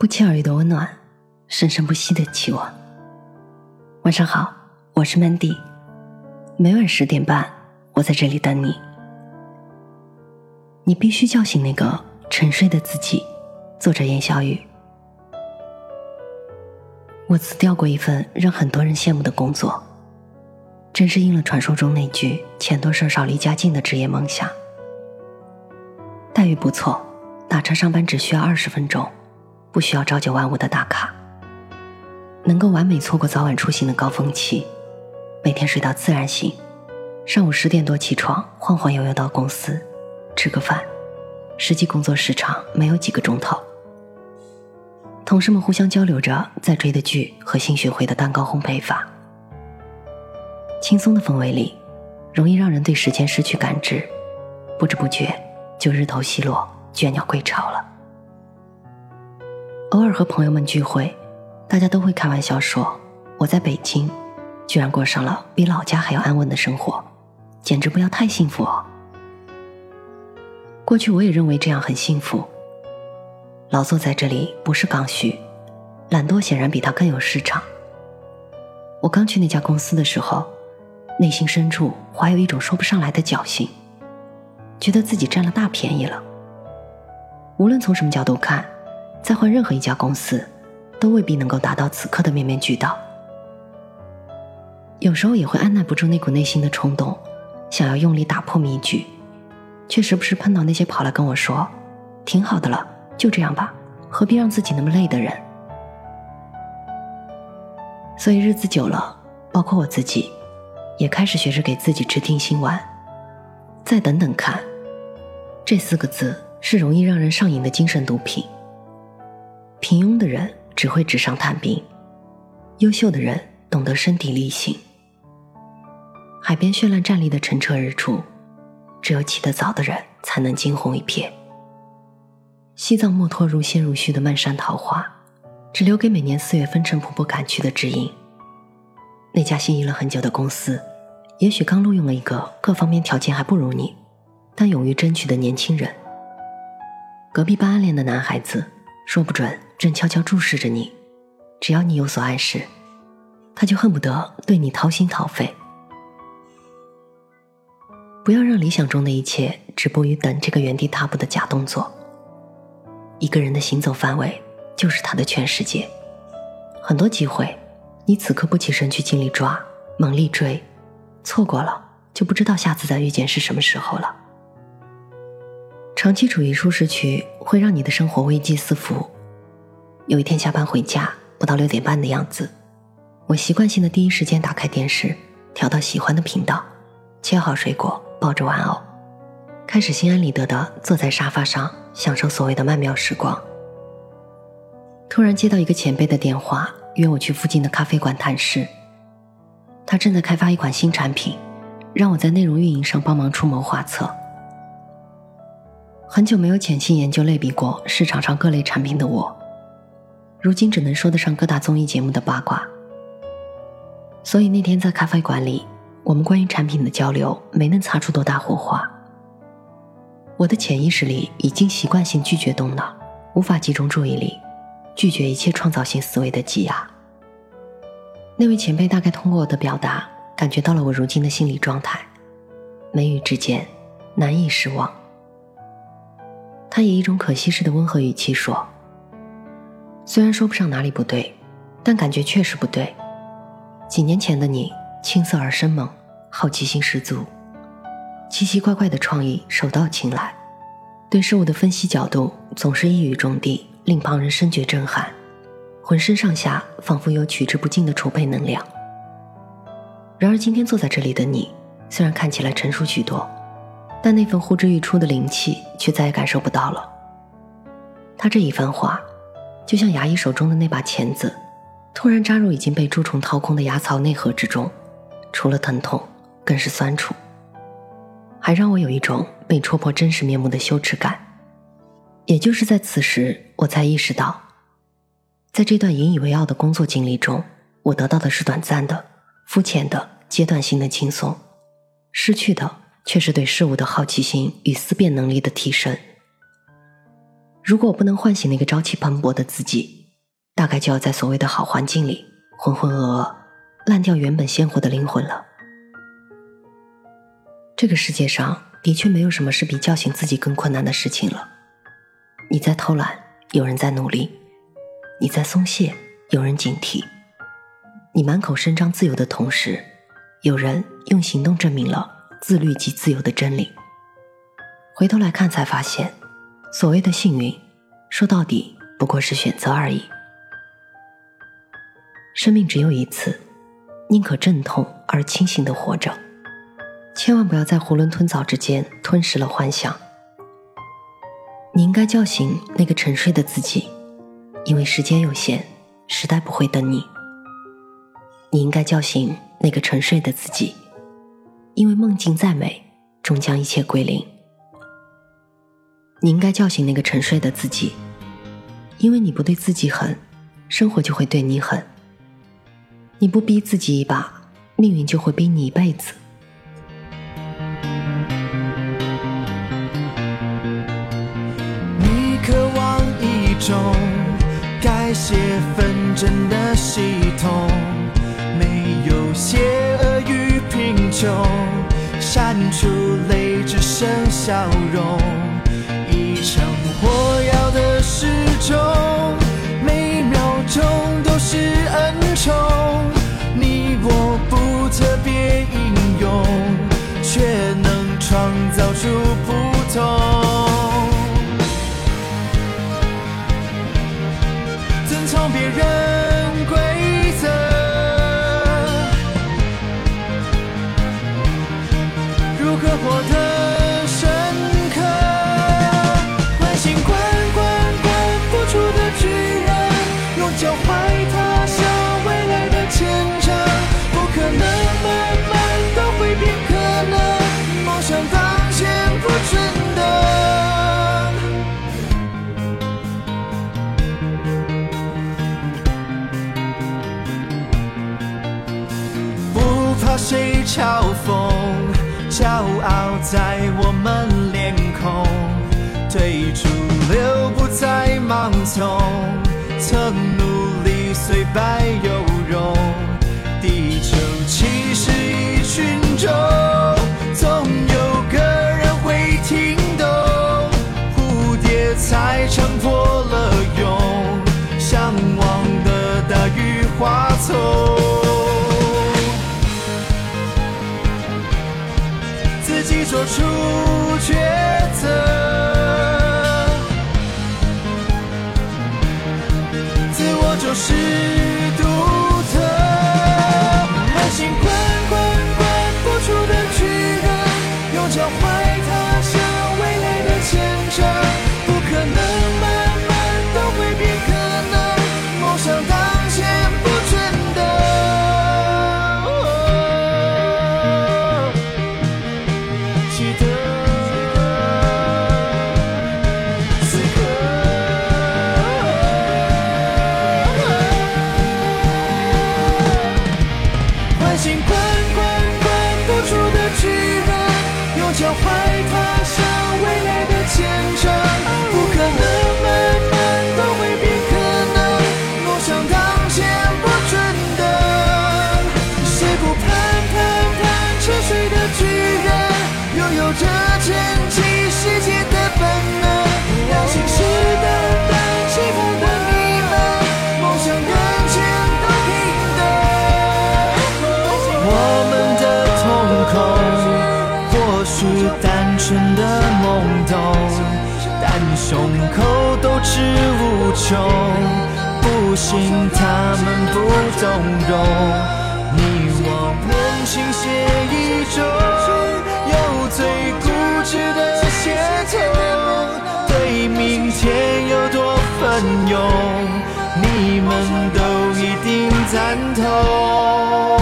不期而遇的温暖，生生不息的期望。晚上好，我是 Mandy，每晚十点半，我在这里等你。你必须叫醒那个沉睡的自己。作者：严小雨。我辞掉过一份让很多人羡慕的工作，真是应了传说中那句“钱多事少离家近”的职业梦想。待遇不错，打车上班只需要二十分钟。不需要朝九晚五的打卡，能够完美错过早晚出行的高峰期，每天睡到自然醒，上午十点多起床，晃晃悠悠到公司，吃个饭，实际工作时长没有几个钟头。同事们互相交流着在追的剧和新学会的蛋糕烘焙法，轻松的氛围里，容易让人对时间失去感知，不知不觉就日头西落，倦鸟归巢了。偶尔和朋友们聚会，大家都会开玩笑说：“我在北京，居然过上了比老家还要安稳的生活，简直不要太幸福哦。”过去我也认为这样很幸福。劳作在这里不是刚需，懒惰显然比它更有市场。我刚去那家公司的时候，内心深处怀有一种说不上来的侥幸，觉得自己占了大便宜了。无论从什么角度看。再换任何一家公司，都未必能够达到此刻的面面俱到。有时候也会按耐不住那股内心的冲动，想要用力打破迷局，却时不时碰到那些跑来跟我说：“挺好的了，就这样吧，何必让自己那么累的人。”所以日子久了，包括我自己，也开始学着给自己吃定心丸。再等等看，这四个字是容易让人上瘾的精神毒品。平庸的人只会纸上谈兵，优秀的人懂得身体力行。海边绚烂站立的澄澈日出，只有起得早的人才能惊鸿一瞥。西藏墨脱如仙如絮的漫山桃花，只留给每年四月风尘仆仆赶去的知音。那家心仪了很久的公司，也许刚录用了一个各方面条件还不如你，但勇于争取的年轻人。隔壁班暗恋的男孩子，说不准。正悄悄注视着你，只要你有所暗示，他就恨不得对你掏心掏肺。不要让理想中的一切止步于等这个原地踏步的假动作。一个人的行走范围就是他的全世界。很多机会，你此刻不起身去尽力抓、猛力追，错过了就不知道下次再遇见是什么时候了。长期处于舒适区，会让你的生活危机四伏。有一天下班回家，不到六点半的样子，我习惯性的第一时间打开电视，调到喜欢的频道，切好水果，抱着玩偶，开始心安理得的坐在沙发上，享受所谓的曼妙时光。突然接到一个前辈的电话，约我去附近的咖啡馆谈事。他正在开发一款新产品，让我在内容运营上帮忙出谋划策。很久没有潜心研究类比过市场上各类产品的我。如今只能说得上各大综艺节目的八卦，所以那天在咖啡馆里，我们关于产品的交流没能擦出多大火花。我的潜意识里已经习惯性拒绝动脑，无法集中注意力，拒绝一切创造性思维的挤压。那位前辈大概通过我的表达，感觉到了我如今的心理状态，眉宇之间难以失望。他以一种可惜似的温和语气说。虽然说不上哪里不对，但感觉确实不对。几年前的你青涩而生猛，好奇心十足，奇奇怪怪的创意手到擒来，对事物的分析角度总是一语中的，令旁人深觉震撼，浑身上下仿佛有取之不尽的储备能量。然而今天坐在这里的你，虽然看起来成熟许多，但那份呼之欲出的灵气却再也感受不到了。他这一番话。就像牙医手中的那把钳子，突然扎入已经被蛀虫掏空的牙槽内核之中，除了疼痛，更是酸楚，还让我有一种被戳破真实面目的羞耻感。也就是在此时，我才意识到，在这段引以为傲的工作经历中，我得到的是短暂的、肤浅的、阶段性的轻松，失去的却是对事物的好奇心与思辨能力的提升。如果我不能唤醒那个朝气蓬勃的自己，大概就要在所谓的好环境里浑浑噩噩，烂掉原本鲜活的灵魂了。这个世界上的确没有什么是比叫醒自己更困难的事情了。你在偷懒，有人在努力；你在松懈，有人警惕。你满口声张自由的同时，有人用行动证明了自律即自由的真理。回头来看，才发现，所谓的幸运，说到底不过是选择而已。生命只有一次，宁可阵痛而清醒的活着，千万不要在囫囵吞枣之间吞噬了幻想。你应该叫醒那个沉睡的自己，因为时间有限，时代不会等你。你应该叫醒那个沉睡的自己，因为梦境再美，终将一切归零。你应该叫醒那个沉睡的自己，因为你不对自己狠，生活就会对你狠。你不逼自己一把，命运就会逼你一辈子。你渴望一种改写纷争的系统。邪恶与贫穷，删除泪，只剩笑容。一场火药的时钟，每秒钟都是恩宠。你我不特别英勇，却能创造出不同。遵从别人。脚踝踏上未来的前程，不可能慢慢都会变可能，梦想当前不准的。不怕谁嘲讽，骄傲在我们脸孔，对主流不再盲从，曾。虽败犹荣。地球其实一群众，总有个人会听懂。蝴蝶才撑破了蛹，向往的大雨花丛。做出抉择，怀踏上未来的前程不可能慢慢都会变可能梦想当前不准能谁不盼盼盼沉睡的巨人拥有着沉寂世界。纯的懵懂，但胸口斗志无穷，不信他们不动容。你我能倾斜一种，有最固执的协同，对明天有多奋勇，你们都一定赞同。